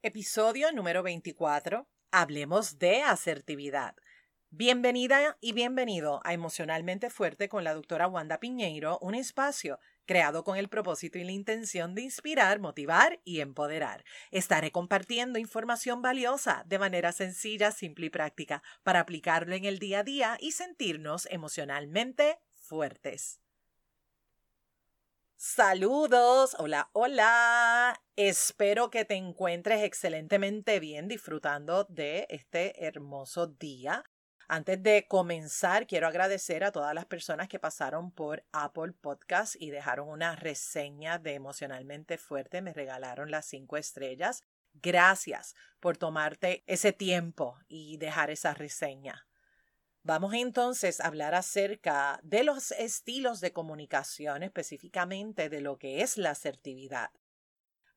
Episodio número 24. Hablemos de asertividad. Bienvenida y bienvenido a Emocionalmente Fuerte con la doctora Wanda Piñeiro, un espacio creado con el propósito y la intención de inspirar, motivar y empoderar. Estaré compartiendo información valiosa de manera sencilla, simple y práctica para aplicarlo en el día a día y sentirnos emocionalmente fuertes. Saludos, hola, hola. Espero que te encuentres excelentemente bien disfrutando de este hermoso día. Antes de comenzar, quiero agradecer a todas las personas que pasaron por Apple Podcast y dejaron una reseña de emocionalmente fuerte. Me regalaron las cinco estrellas. Gracias por tomarte ese tiempo y dejar esa reseña. Vamos entonces a hablar acerca de los estilos de comunicación, específicamente de lo que es la asertividad.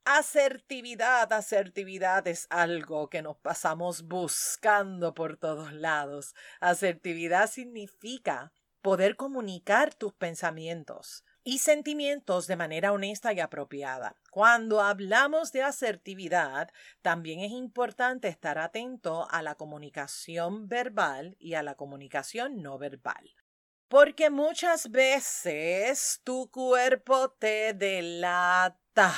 Asertividad, asertividad es algo que nos pasamos buscando por todos lados. Asertividad significa poder comunicar tus pensamientos, y sentimientos de manera honesta y apropiada. Cuando hablamos de asertividad, también es importante estar atento a la comunicación verbal y a la comunicación no verbal. Porque muchas veces tu cuerpo te delata.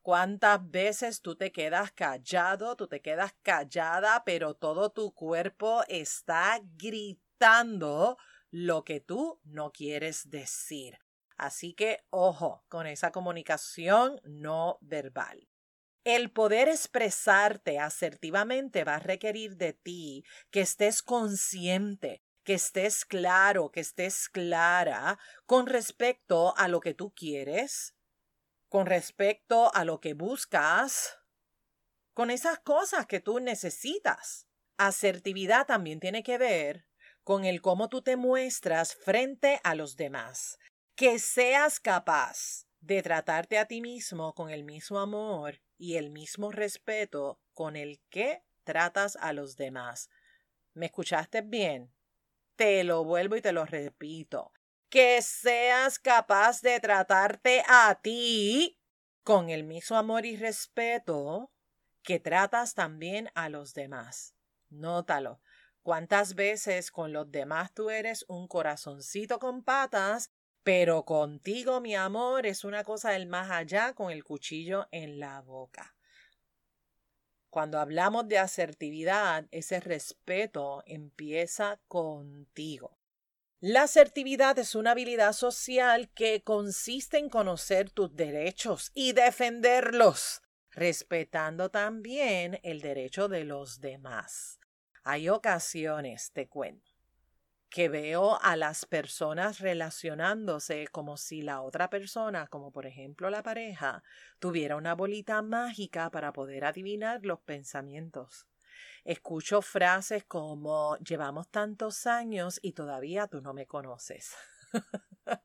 ¿Cuántas veces tú te quedas callado, tú te quedas callada, pero todo tu cuerpo está gritando lo que tú no quieres decir? Así que ojo con esa comunicación no verbal. El poder expresarte asertivamente va a requerir de ti que estés consciente, que estés claro, que estés clara con respecto a lo que tú quieres, con respecto a lo que buscas, con esas cosas que tú necesitas. Asertividad también tiene que ver con el cómo tú te muestras frente a los demás que seas capaz de tratarte a ti mismo con el mismo amor y el mismo respeto con el que tratas a los demás. ¿Me escuchaste bien? Te lo vuelvo y te lo repito. Que seas capaz de tratarte a ti con el mismo amor y respeto que tratas también a los demás. Nótalo. ¿Cuántas veces con los demás tú eres un corazoncito con patas pero contigo, mi amor, es una cosa del más allá con el cuchillo en la boca. Cuando hablamos de asertividad, ese respeto empieza contigo. La asertividad es una habilidad social que consiste en conocer tus derechos y defenderlos, respetando también el derecho de los demás. Hay ocasiones, te cuento, que veo a las personas relacionándose como si la otra persona, como por ejemplo la pareja, tuviera una bolita mágica para poder adivinar los pensamientos. Escucho frases como llevamos tantos años y todavía tú no me conoces.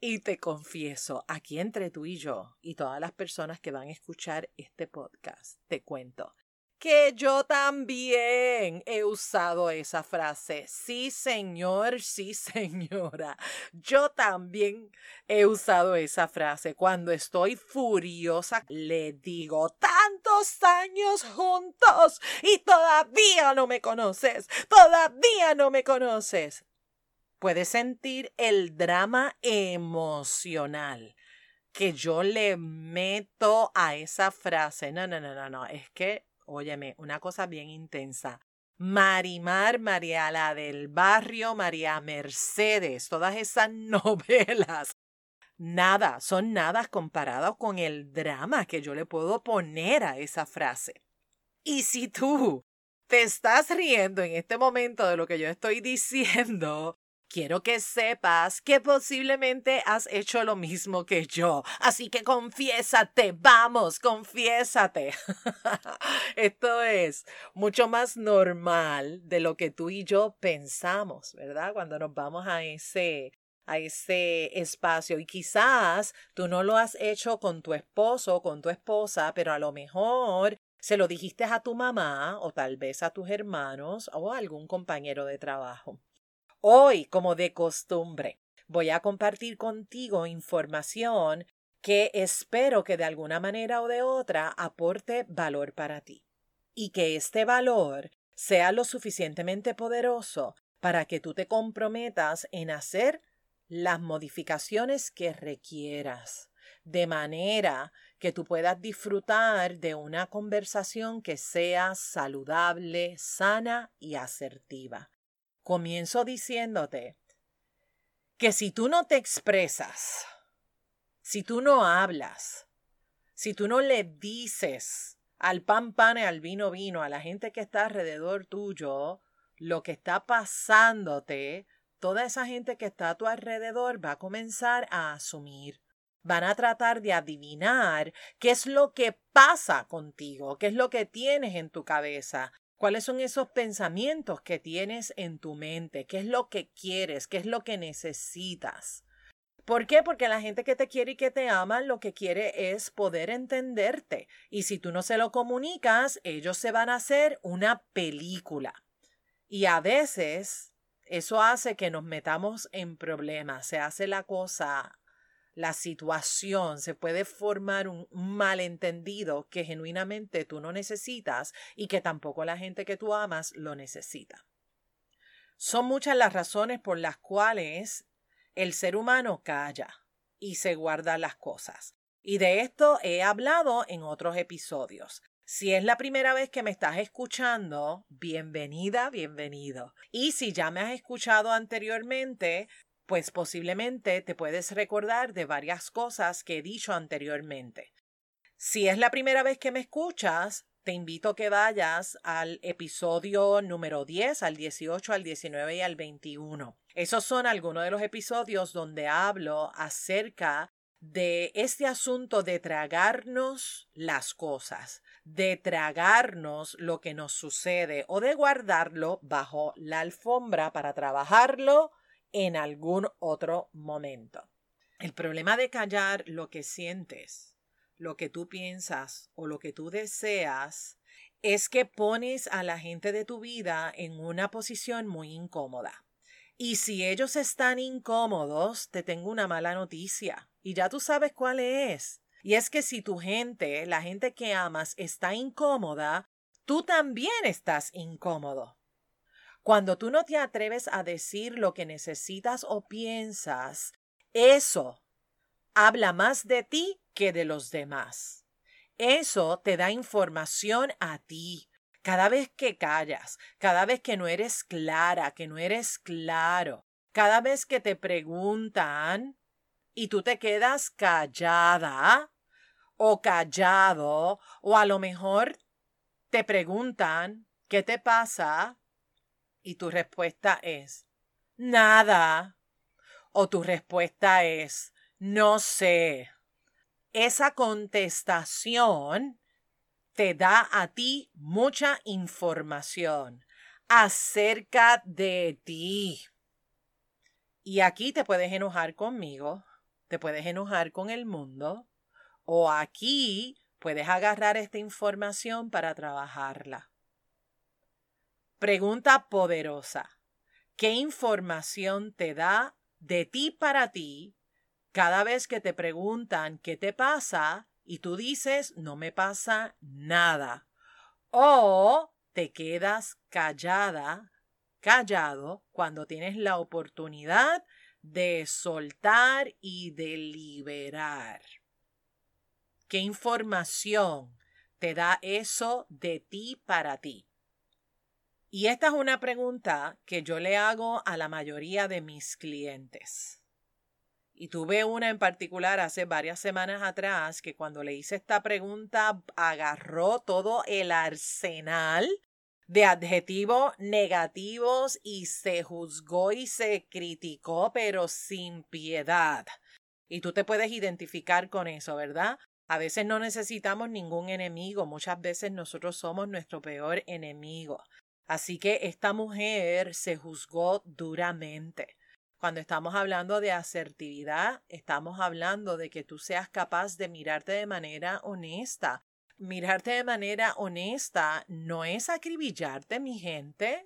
y te confieso, aquí entre tú y yo y todas las personas que van a escuchar este podcast, te cuento que yo también he usado esa frase. Sí, señor, sí, señora. Yo también he usado esa frase. Cuando estoy furiosa, le digo, tantos años juntos y todavía no me conoces, todavía no me conoces. Puedes sentir el drama emocional que yo le meto a esa frase. No, no, no, no, no. Es que Óyeme, una cosa bien intensa. Marimar, María la del Barrio, María Mercedes, todas esas novelas. Nada, son nada comparados con el drama que yo le puedo poner a esa frase. Y si tú te estás riendo en este momento de lo que yo estoy diciendo, quiero que sepas que posiblemente has hecho lo mismo que yo. Así que confiésate, vamos, confiésate. Esto es mucho más normal de lo que tú y yo pensamos, ¿verdad? Cuando nos vamos a ese a ese espacio y quizás tú no lo has hecho con tu esposo o con tu esposa, pero a lo mejor se lo dijiste a tu mamá o tal vez a tus hermanos o a algún compañero de trabajo. Hoy, como de costumbre, voy a compartir contigo información que espero que de alguna manera o de otra aporte valor para ti y que este valor sea lo suficientemente poderoso para que tú te comprometas en hacer las modificaciones que requieras, de manera que tú puedas disfrutar de una conversación que sea saludable, sana y asertiva. Comienzo diciéndote que si tú no te expresas, si tú no hablas, si tú no le dices al pan pan y al vino vino a la gente que está alrededor tuyo lo que está pasándote, toda esa gente que está a tu alrededor va a comenzar a asumir. Van a tratar de adivinar qué es lo que pasa contigo, qué es lo que tienes en tu cabeza, cuáles son esos pensamientos que tienes en tu mente, qué es lo que quieres, qué es lo que necesitas. ¿Por qué? Porque la gente que te quiere y que te ama lo que quiere es poder entenderte. Y si tú no se lo comunicas, ellos se van a hacer una película. Y a veces eso hace que nos metamos en problemas, se hace la cosa, la situación, se puede formar un malentendido que genuinamente tú no necesitas y que tampoco la gente que tú amas lo necesita. Son muchas las razones por las cuales el ser humano calla y se guarda las cosas. Y de esto he hablado en otros episodios. Si es la primera vez que me estás escuchando, bienvenida, bienvenido. Y si ya me has escuchado anteriormente, pues posiblemente te puedes recordar de varias cosas que he dicho anteriormente. Si es la primera vez que me escuchas, te invito a que vayas al episodio número 10, al 18, al 19 y al 21. Esos son algunos de los episodios donde hablo acerca de este asunto de tragarnos las cosas, de tragarnos lo que nos sucede o de guardarlo bajo la alfombra para trabajarlo en algún otro momento. El problema de callar lo que sientes lo que tú piensas o lo que tú deseas, es que pones a la gente de tu vida en una posición muy incómoda. Y si ellos están incómodos, te tengo una mala noticia. Y ya tú sabes cuál es. Y es que si tu gente, la gente que amas, está incómoda, tú también estás incómodo. Cuando tú no te atreves a decir lo que necesitas o piensas, eso habla más de ti que de los demás. Eso te da información a ti. Cada vez que callas, cada vez que no eres clara, que no eres claro, cada vez que te preguntan y tú te quedas callada o callado, o a lo mejor te preguntan ¿qué te pasa? Y tu respuesta es nada, o tu respuesta es no sé. Esa contestación te da a ti mucha información acerca de ti. Y aquí te puedes enojar conmigo, te puedes enojar con el mundo, o aquí puedes agarrar esta información para trabajarla. Pregunta poderosa. ¿Qué información te da de ti para ti cada vez que te preguntan qué te pasa y tú dices no me pasa nada. O te quedas callada, callado cuando tienes la oportunidad de soltar y de liberar. ¿Qué información te da eso de ti para ti? Y esta es una pregunta que yo le hago a la mayoría de mis clientes. Y tuve una en particular hace varias semanas atrás que cuando le hice esta pregunta agarró todo el arsenal de adjetivos negativos y se juzgó y se criticó, pero sin piedad. Y tú te puedes identificar con eso, ¿verdad? A veces no necesitamos ningún enemigo, muchas veces nosotros somos nuestro peor enemigo. Así que esta mujer se juzgó duramente. Cuando estamos hablando de asertividad, estamos hablando de que tú seas capaz de mirarte de manera honesta. Mirarte de manera honesta no es acribillarte, mi gente.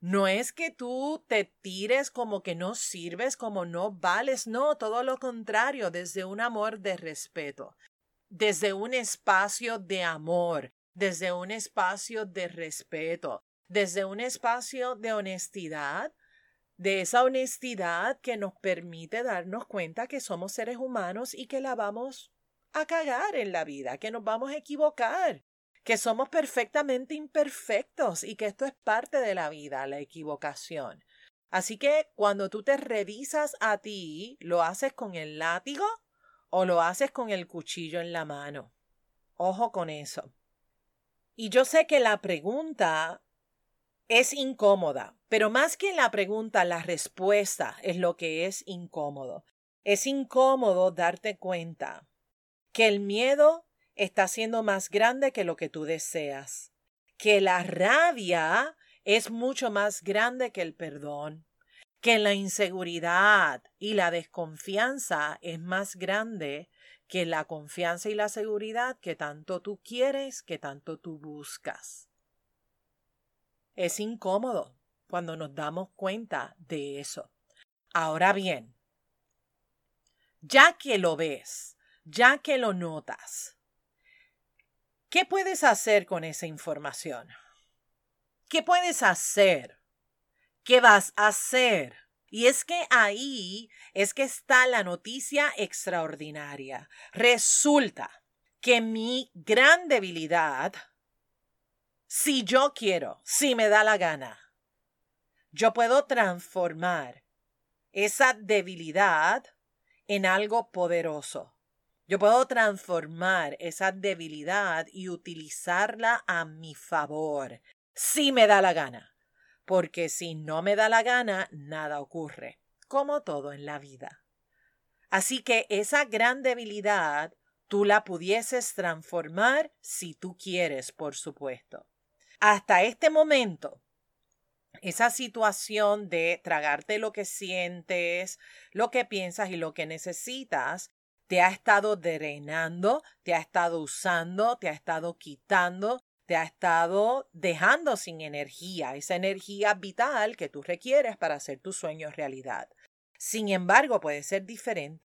No es que tú te tires como que no sirves, como no vales, no, todo lo contrario, desde un amor de respeto, desde un espacio de amor, desde un espacio de respeto, desde un espacio de honestidad, de esa honestidad que nos permite darnos cuenta que somos seres humanos y que la vamos a cagar en la vida, que nos vamos a equivocar, que somos perfectamente imperfectos y que esto es parte de la vida, la equivocación. Así que cuando tú te revisas a ti, ¿lo haces con el látigo o lo haces con el cuchillo en la mano? Ojo con eso. Y yo sé que la pregunta es incómoda, pero más que la pregunta, la respuesta es lo que es incómodo. Es incómodo darte cuenta que el miedo está siendo más grande que lo que tú deseas, que la rabia es mucho más grande que el perdón, que la inseguridad y la desconfianza es más grande que la confianza y la seguridad que tanto tú quieres, que tanto tú buscas. Es incómodo cuando nos damos cuenta de eso. Ahora bien, ya que lo ves, ya que lo notas, ¿Qué puedes hacer con esa información? ¿Qué puedes hacer? ¿Qué vas a hacer? Y es que ahí es que está la noticia extraordinaria. Resulta que mi gran debilidad, si yo quiero, si me da la gana, yo puedo transformar esa debilidad en algo poderoso. Yo puedo transformar esa debilidad y utilizarla a mi favor, si me da la gana. Porque si no me da la gana, nada ocurre, como todo en la vida. Así que esa gran debilidad tú la pudieses transformar si tú quieres, por supuesto. Hasta este momento, esa situación de tragarte lo que sientes, lo que piensas y lo que necesitas te ha estado drenando, te ha estado usando, te ha estado quitando, te ha estado dejando sin energía, esa energía vital que tú requieres para hacer tus sueños realidad. Sin embargo, puede ser diferente.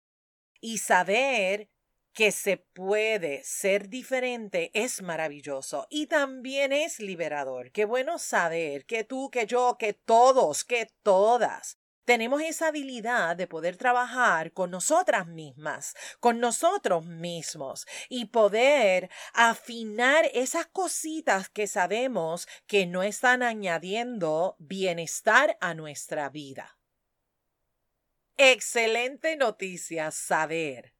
Y saber que se puede ser diferente es maravilloso y también es liberador. Qué bueno saber que tú, que yo, que todos, que todas tenemos esa habilidad de poder trabajar con nosotras mismas, con nosotros mismos y poder afinar esas cositas que sabemos que no están añadiendo bienestar a nuestra vida. Excelente noticia saber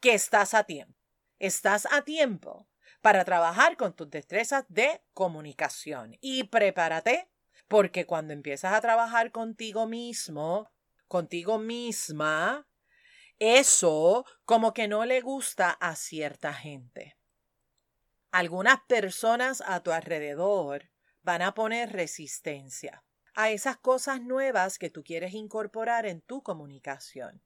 que estás a tiempo. Estás a tiempo para trabajar con tus destrezas de comunicación y prepárate porque cuando empiezas a trabajar contigo mismo, contigo misma, eso como que no le gusta a cierta gente. Algunas personas a tu alrededor van a poner resistencia a esas cosas nuevas que tú quieres incorporar en tu comunicación.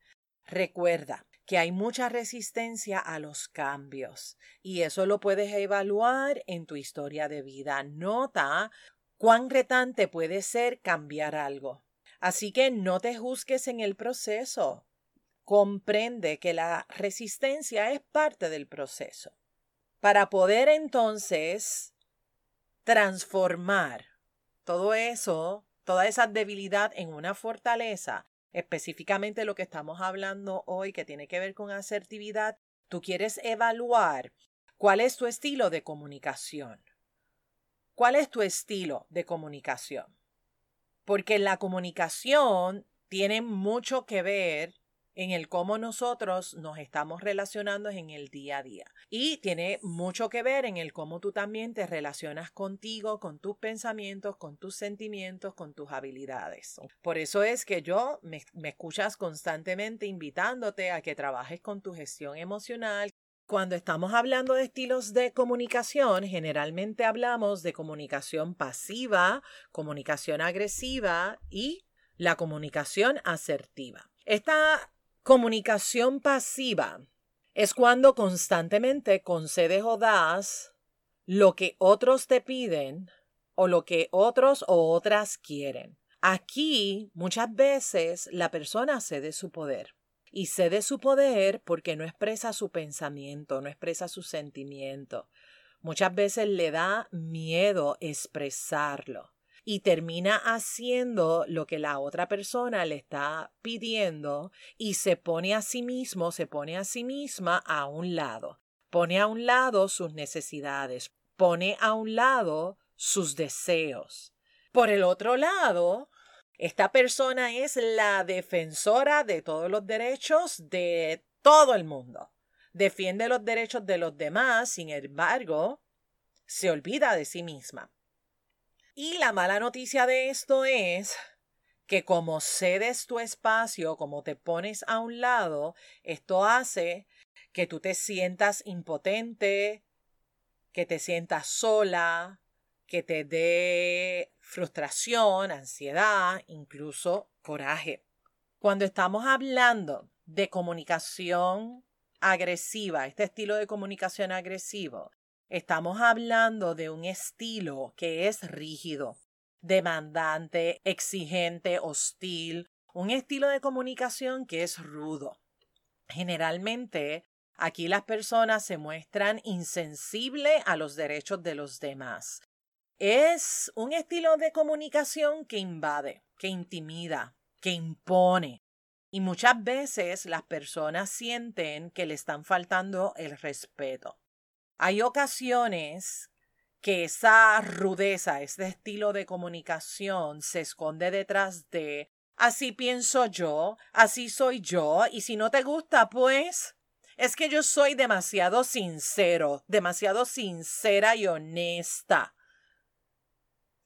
Recuerda que hay mucha resistencia a los cambios y eso lo puedes evaluar en tu historia de vida. Nota cuán retante puede ser cambiar algo. Así que no te juzgues en el proceso. Comprende que la resistencia es parte del proceso. Para poder entonces transformar todo eso, toda esa debilidad en una fortaleza, específicamente lo que estamos hablando hoy que tiene que ver con asertividad, tú quieres evaluar cuál es tu estilo de comunicación. ¿Cuál es tu estilo de comunicación? Porque la comunicación tiene mucho que ver en el cómo nosotros nos estamos relacionando en el día a día. Y tiene mucho que ver en el cómo tú también te relacionas contigo, con tus pensamientos, con tus sentimientos, con tus habilidades. Por eso es que yo me, me escuchas constantemente invitándote a que trabajes con tu gestión emocional, cuando estamos hablando de estilos de comunicación, generalmente hablamos de comunicación pasiva, comunicación agresiva y la comunicación asertiva. Esta comunicación pasiva es cuando constantemente concedes o das lo que otros te piden o lo que otros o otras quieren. Aquí muchas veces la persona cede su poder. Y cede su poder porque no expresa su pensamiento, no expresa su sentimiento. Muchas veces le da miedo expresarlo y termina haciendo lo que la otra persona le está pidiendo y se pone a sí mismo, se pone a sí misma a un lado. Pone a un lado sus necesidades, pone a un lado sus deseos. Por el otro lado, esta persona es la defensora de todos los derechos de todo el mundo. Defiende los derechos de los demás, sin embargo, se olvida de sí misma. Y la mala noticia de esto es que como cedes tu espacio, como te pones a un lado, esto hace que tú te sientas impotente, que te sientas sola, que te dé frustración, ansiedad, incluso coraje. Cuando estamos hablando de comunicación agresiva, este estilo de comunicación agresivo, estamos hablando de un estilo que es rígido, demandante, exigente, hostil, un estilo de comunicación que es rudo. Generalmente, aquí las personas se muestran insensibles a los derechos de los demás. Es un estilo de comunicación que invade, que intimida, que impone. Y muchas veces las personas sienten que le están faltando el respeto. Hay ocasiones que esa rudeza, este estilo de comunicación se esconde detrás de así pienso yo, así soy yo, y si no te gusta, pues es que yo soy demasiado sincero, demasiado sincera y honesta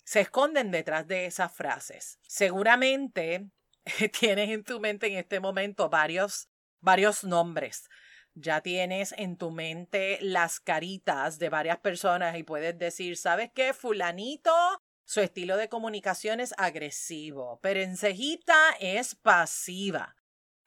se esconden detrás de esas frases. Seguramente tienes en tu mente en este momento varios, varios nombres. Ya tienes en tu mente las caritas de varias personas y puedes decir, ¿sabes qué? Fulanito, su estilo de comunicación es agresivo. Perencejita es pasiva.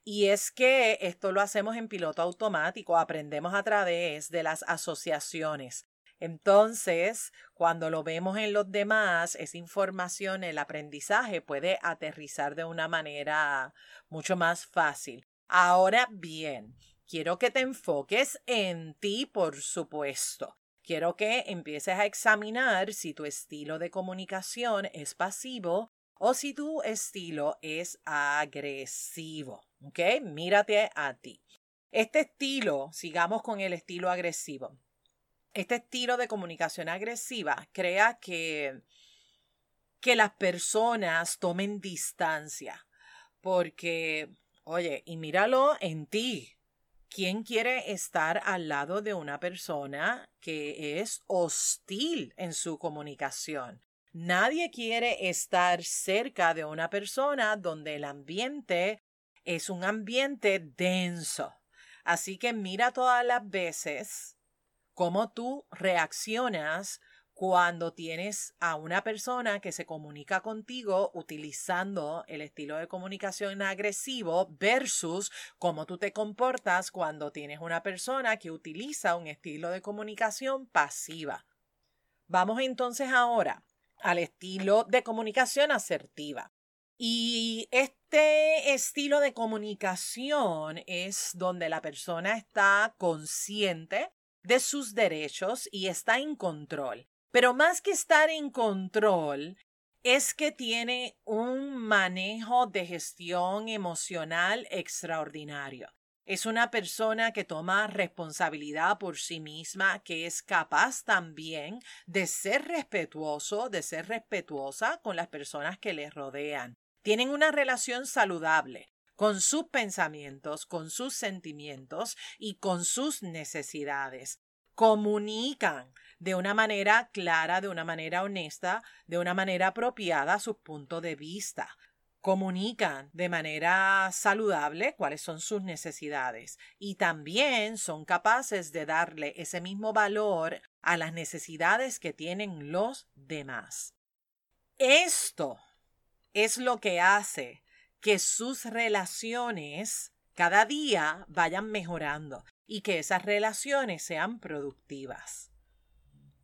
Y es que esto lo hacemos en piloto automático, aprendemos a través de las asociaciones. Entonces, cuando lo vemos en los demás, esa información, el aprendizaje puede aterrizar de una manera mucho más fácil. Ahora bien, quiero que te enfoques en ti, por supuesto. Quiero que empieces a examinar si tu estilo de comunicación es pasivo o si tu estilo es agresivo. ¿Ok? Mírate a ti. Este estilo, sigamos con el estilo agresivo este estilo de comunicación agresiva crea que, que las personas tomen distancia. Porque, oye, y míralo en ti. ¿Quién quiere estar al lado de una persona que es hostil en su comunicación? Nadie quiere estar cerca de una persona donde el ambiente es un ambiente denso. Así que mira todas las veces cómo tú reaccionas cuando tienes a una persona que se comunica contigo utilizando el estilo de comunicación agresivo versus cómo tú te comportas cuando tienes una persona que utiliza un estilo de comunicación pasiva. Vamos entonces ahora al estilo de comunicación asertiva. Y este estilo de comunicación es donde la persona está consciente de sus derechos y está en control. Pero más que estar en control, es que tiene un manejo de gestión emocional extraordinario. Es una persona que toma responsabilidad por sí misma, que es capaz también de ser respetuoso, de ser respetuosa con las personas que le rodean. Tienen una relación saludable con sus pensamientos, con sus sentimientos y con sus necesidades. Comunican de una manera clara, de una manera honesta, de una manera apropiada su punto de vista. Comunican de manera saludable cuáles son sus necesidades y también son capaces de darle ese mismo valor a las necesidades que tienen los demás. Esto es lo que hace que sus relaciones cada día vayan mejorando y que esas relaciones sean productivas.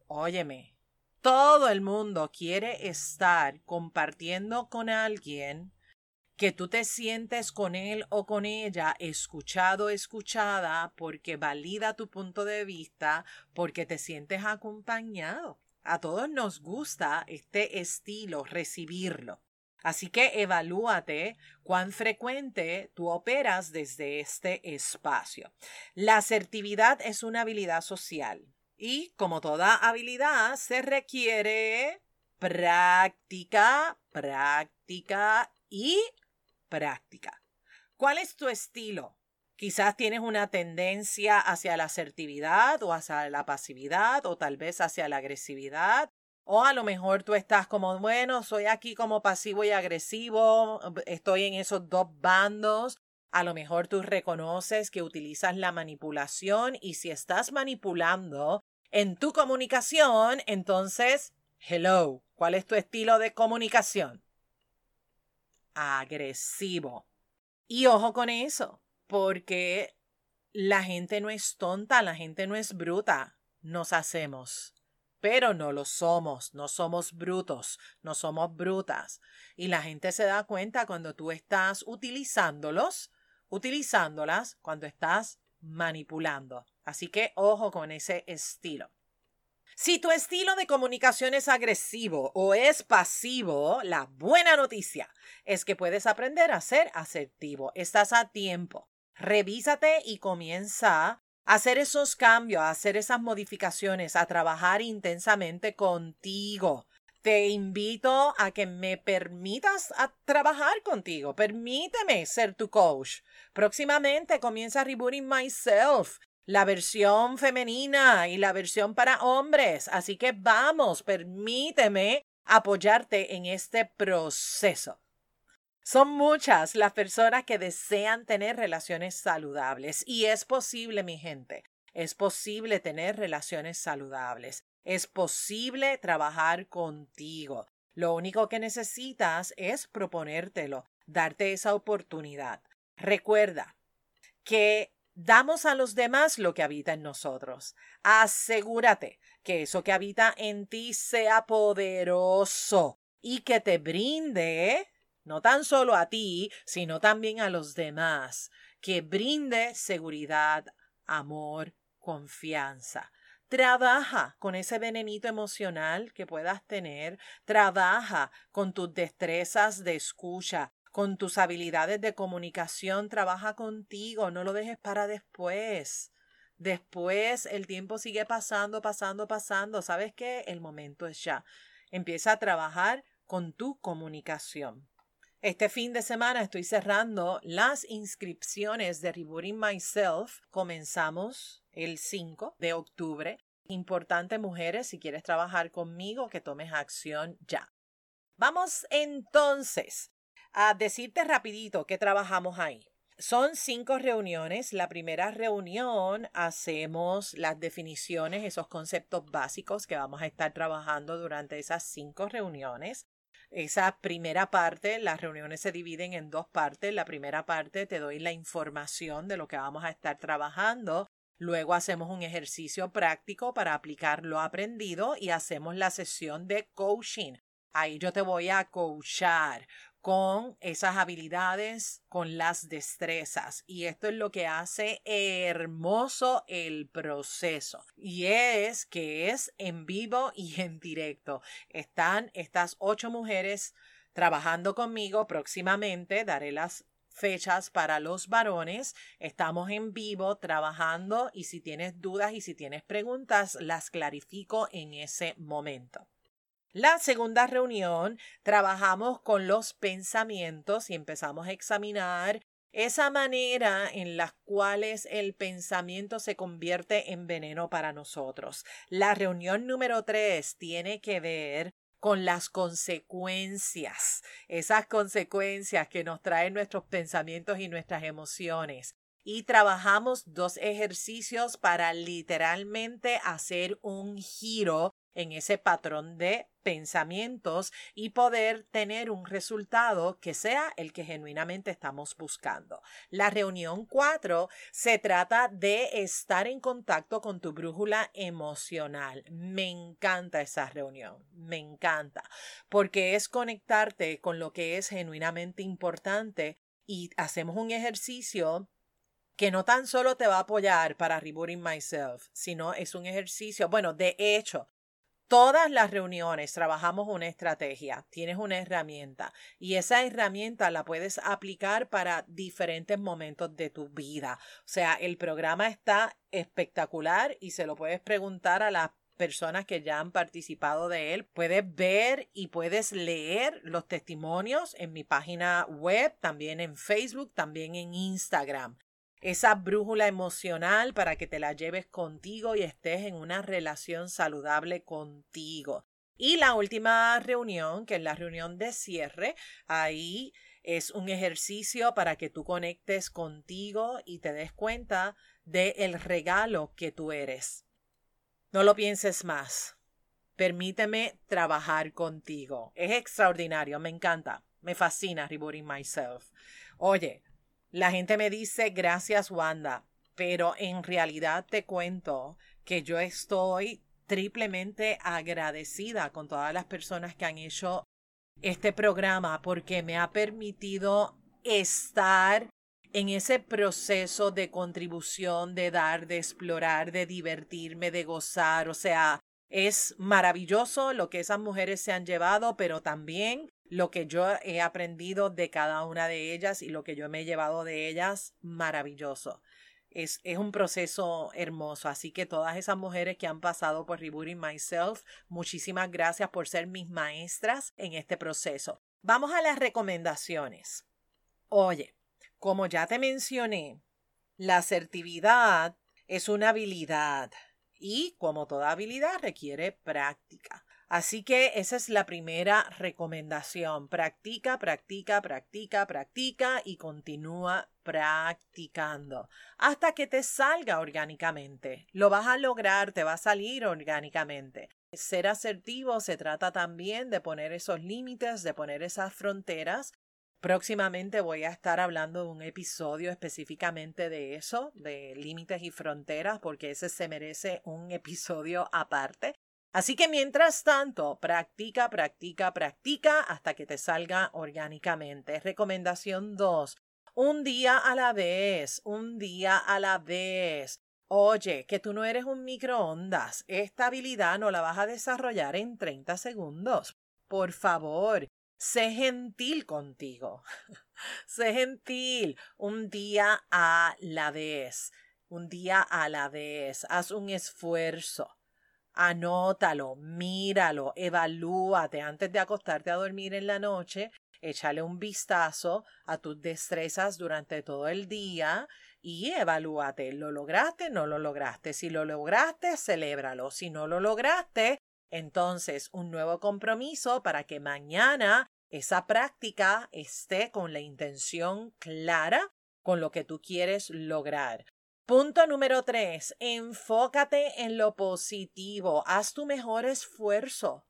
Óyeme, todo el mundo quiere estar compartiendo con alguien que tú te sientes con él o con ella escuchado, escuchada, porque valida tu punto de vista, porque te sientes acompañado. A todos nos gusta este estilo, recibirlo. Así que evalúate cuán frecuente tú operas desde este espacio. La asertividad es una habilidad social y como toda habilidad se requiere práctica, práctica y práctica. ¿Cuál es tu estilo? Quizás tienes una tendencia hacia la asertividad o hacia la pasividad o tal vez hacia la agresividad. O a lo mejor tú estás como, bueno, soy aquí como pasivo y agresivo, estoy en esos dos bandos. A lo mejor tú reconoces que utilizas la manipulación y si estás manipulando en tu comunicación, entonces, hello, ¿cuál es tu estilo de comunicación? agresivo. Y ojo con eso, porque la gente no es tonta, la gente no es bruta, nos hacemos. Pero no lo somos, no somos brutos, no somos brutas. Y la gente se da cuenta cuando tú estás utilizándolos, utilizándolas cuando estás manipulando. Así que ojo con ese estilo. Si tu estilo de comunicación es agresivo o es pasivo, la buena noticia es que puedes aprender a ser asertivo. Estás a tiempo. Revísate y comienza a hacer esos cambios, a hacer esas modificaciones, a trabajar intensamente contigo. Te invito a que me permitas a trabajar contigo. Permíteme ser tu coach. Próximamente comienza Rebooting Myself la versión femenina y la versión para hombres. Así que vamos, permíteme apoyarte en este proceso. Son muchas las personas que desean tener relaciones saludables y es posible, mi gente, es posible tener relaciones saludables, es posible trabajar contigo. Lo único que necesitas es proponértelo, darte esa oportunidad. Recuerda que damos a los demás lo que habita en nosotros. Asegúrate que eso que habita en ti sea poderoso y que te brinde, no tan solo a ti, sino también a los demás, que brinde seguridad, amor, confianza. Trabaja con ese venenito emocional que puedas tener, trabaja con tus destrezas de escucha, con tus habilidades de comunicación, trabaja contigo, no lo dejes para después. Después el tiempo sigue pasando, pasando, pasando. ¿Sabes qué? El momento es ya. Empieza a trabajar con tu comunicación. Este fin de semana estoy cerrando las inscripciones de Rebooting Myself. Comenzamos el 5 de octubre. Importante, mujeres, si quieres trabajar conmigo, que tomes acción ya. Vamos entonces a decirte rapidito que trabajamos ahí. Son cinco reuniones. La primera reunión hacemos las definiciones, esos conceptos básicos que vamos a estar trabajando durante esas cinco reuniones. Esa primera parte, las reuniones se dividen en dos partes. La primera parte te doy la información de lo que vamos a estar trabajando. Luego hacemos un ejercicio práctico para aplicar lo aprendido y hacemos la sesión de coaching. Ahí yo te voy a coachar con esas habilidades, con las destrezas. Y esto es lo que hace hermoso el proceso. Y es que es en vivo y en directo. Están estas ocho mujeres trabajando conmigo próximamente. Daré las fechas para los varones. Estamos en vivo trabajando y si tienes dudas y si tienes preguntas, las clarifico en ese momento. La segunda reunión trabajamos con los pensamientos y empezamos a examinar esa manera en la cual el pensamiento se convierte en veneno para nosotros. La reunión número tres tiene que ver con las consecuencias, esas consecuencias que nos traen nuestros pensamientos y nuestras emociones. Y trabajamos dos ejercicios para literalmente hacer un giro en ese patrón de pensamientos y poder tener un resultado que sea el que genuinamente estamos buscando. La reunión 4 se trata de estar en contacto con tu brújula emocional. Me encanta esa reunión, me encanta, porque es conectarte con lo que es genuinamente importante y hacemos un ejercicio que no tan solo te va a apoyar para rebooting myself, sino es un ejercicio, bueno, de hecho, todas las reuniones trabajamos una estrategia, tienes una herramienta y esa herramienta la puedes aplicar para diferentes momentos de tu vida. O sea, el programa está espectacular y se lo puedes preguntar a las personas que ya han participado de él. Puedes ver y puedes leer los testimonios en mi página web, también en Facebook, también en Instagram esa brújula emocional para que te la lleves contigo y estés en una relación saludable contigo. Y la última reunión, que es la reunión de cierre, ahí es un ejercicio para que tú conectes contigo y te des cuenta del el regalo que tú eres. No lo pienses más. Permíteme trabajar contigo. Es extraordinario, me encanta, me fascina Rebooting Myself. Oye, la gente me dice gracias Wanda, pero en realidad te cuento que yo estoy triplemente agradecida con todas las personas que han hecho este programa porque me ha permitido estar en ese proceso de contribución, de dar, de explorar, de divertirme, de gozar. O sea, es maravilloso lo que esas mujeres se han llevado, pero también lo que yo he aprendido de cada una de ellas y lo que yo me he llevado de ellas, maravilloso. Es, es, un proceso hermoso. Así que todas esas mujeres que han pasado por Rebooting Myself, muchísimas gracias por ser mis maestras en este proceso. Vamos a las recomendaciones. Oye, como ya te mencioné, la asertividad es una habilidad y como toda habilidad requiere práctica. Así que esa es la primera recomendación. Practica, practica, practica, practica y continúa practicando hasta que te salga orgánicamente. Lo vas a lograr, te va a salir orgánicamente. Ser asertivo se trata también de poner esos límites, de poner esas fronteras. Próximamente voy a estar hablando de un episodio específicamente de eso, de límites y fronteras, porque ese se merece un episodio aparte. Así que mientras tanto, practica, practica, practica hasta que te salga orgánicamente. Recomendación 2. Un día a la vez, un día a la vez. Oye, que tú no eres un microondas. Esta habilidad no la vas a desarrollar en 30 segundos. Por favor, sé gentil contigo. sé gentil. Un día a la vez. Un día a la vez. Haz un esfuerzo. Anótalo, míralo, evalúate antes de acostarte a dormir en la noche. Échale un vistazo a tus destrezas durante todo el día y evalúate. ¿Lo lograste? ¿No lo lograste? Si lo lograste, celébralo. Si no lo lograste, entonces un nuevo compromiso para que mañana esa práctica esté con la intención clara con lo que tú quieres lograr. Punto número tres, enfócate en lo positivo. Haz tu mejor esfuerzo.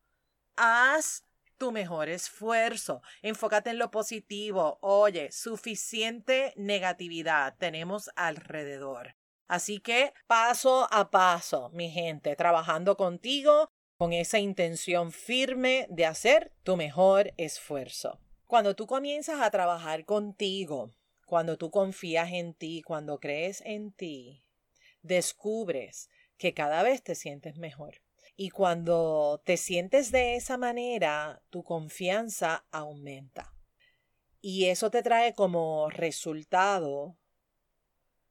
Haz tu mejor esfuerzo. Enfócate en lo positivo. Oye, suficiente negatividad tenemos alrededor. Así que paso a paso, mi gente, trabajando contigo con esa intención firme de hacer tu mejor esfuerzo. Cuando tú comienzas a trabajar contigo, cuando tú confías en ti, cuando crees en ti, descubres que cada vez te sientes mejor. Y cuando te sientes de esa manera, tu confianza aumenta. Y eso te trae como resultado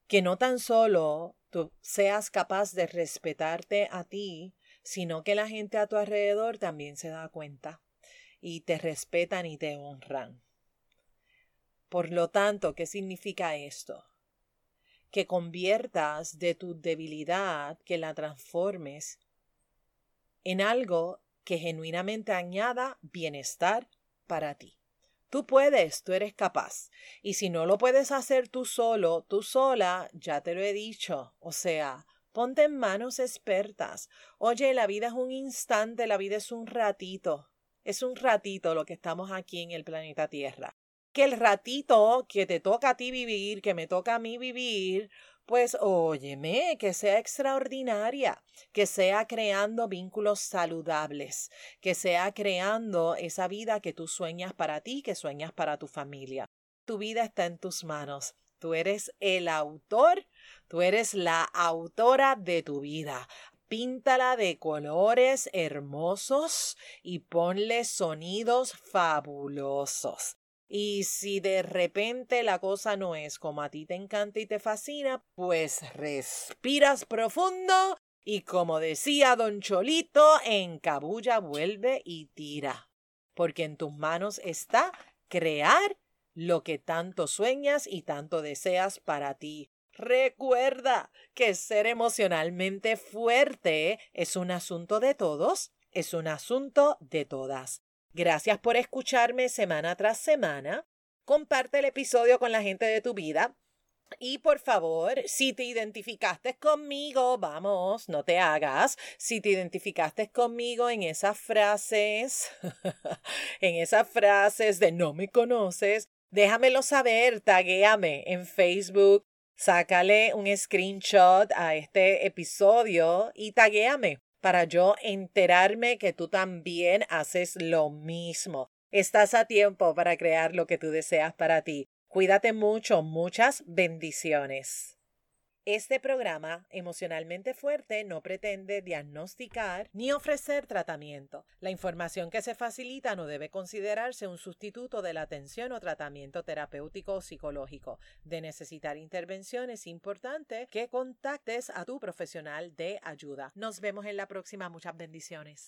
que no tan solo tú seas capaz de respetarte a ti, sino que la gente a tu alrededor también se da cuenta y te respetan y te honran. Por lo tanto, ¿qué significa esto? Que conviertas de tu debilidad, que la transformes en algo que genuinamente añada bienestar para ti. Tú puedes, tú eres capaz. Y si no lo puedes hacer tú solo, tú sola, ya te lo he dicho. O sea, Ponte en manos expertas. Oye, la vida es un instante, la vida es un ratito. Es un ratito lo que estamos aquí en el planeta Tierra. Que el ratito que te toca a ti vivir, que me toca a mí vivir, pues óyeme, que sea extraordinaria, que sea creando vínculos saludables, que sea creando esa vida que tú sueñas para ti, que sueñas para tu familia. Tu vida está en tus manos. Tú eres el autor, tú eres la autora de tu vida. Píntala de colores hermosos y ponle sonidos fabulosos. Y si de repente la cosa no es como a ti te encanta y te fascina, pues respiras profundo y como decía don Cholito, en cabulla vuelve y tira. Porque en tus manos está crear lo que tanto sueñas y tanto deseas para ti. Recuerda que ser emocionalmente fuerte es un asunto de todos, es un asunto de todas. Gracias por escucharme semana tras semana. Comparte el episodio con la gente de tu vida. Y por favor, si te identificaste conmigo, vamos, no te hagas. Si te identificaste conmigo en esas frases, en esas frases de no me conoces, Déjamelo saber, taguéame en Facebook, sácale un screenshot a este episodio y taguéame para yo enterarme que tú también haces lo mismo. Estás a tiempo para crear lo que tú deseas para ti. Cuídate mucho, muchas bendiciones. Este programa emocionalmente fuerte no pretende diagnosticar ni ofrecer tratamiento. La información que se facilita no debe considerarse un sustituto de la atención o tratamiento terapéutico o psicológico. De necesitar intervención es importante que contactes a tu profesional de ayuda. Nos vemos en la próxima. Muchas bendiciones.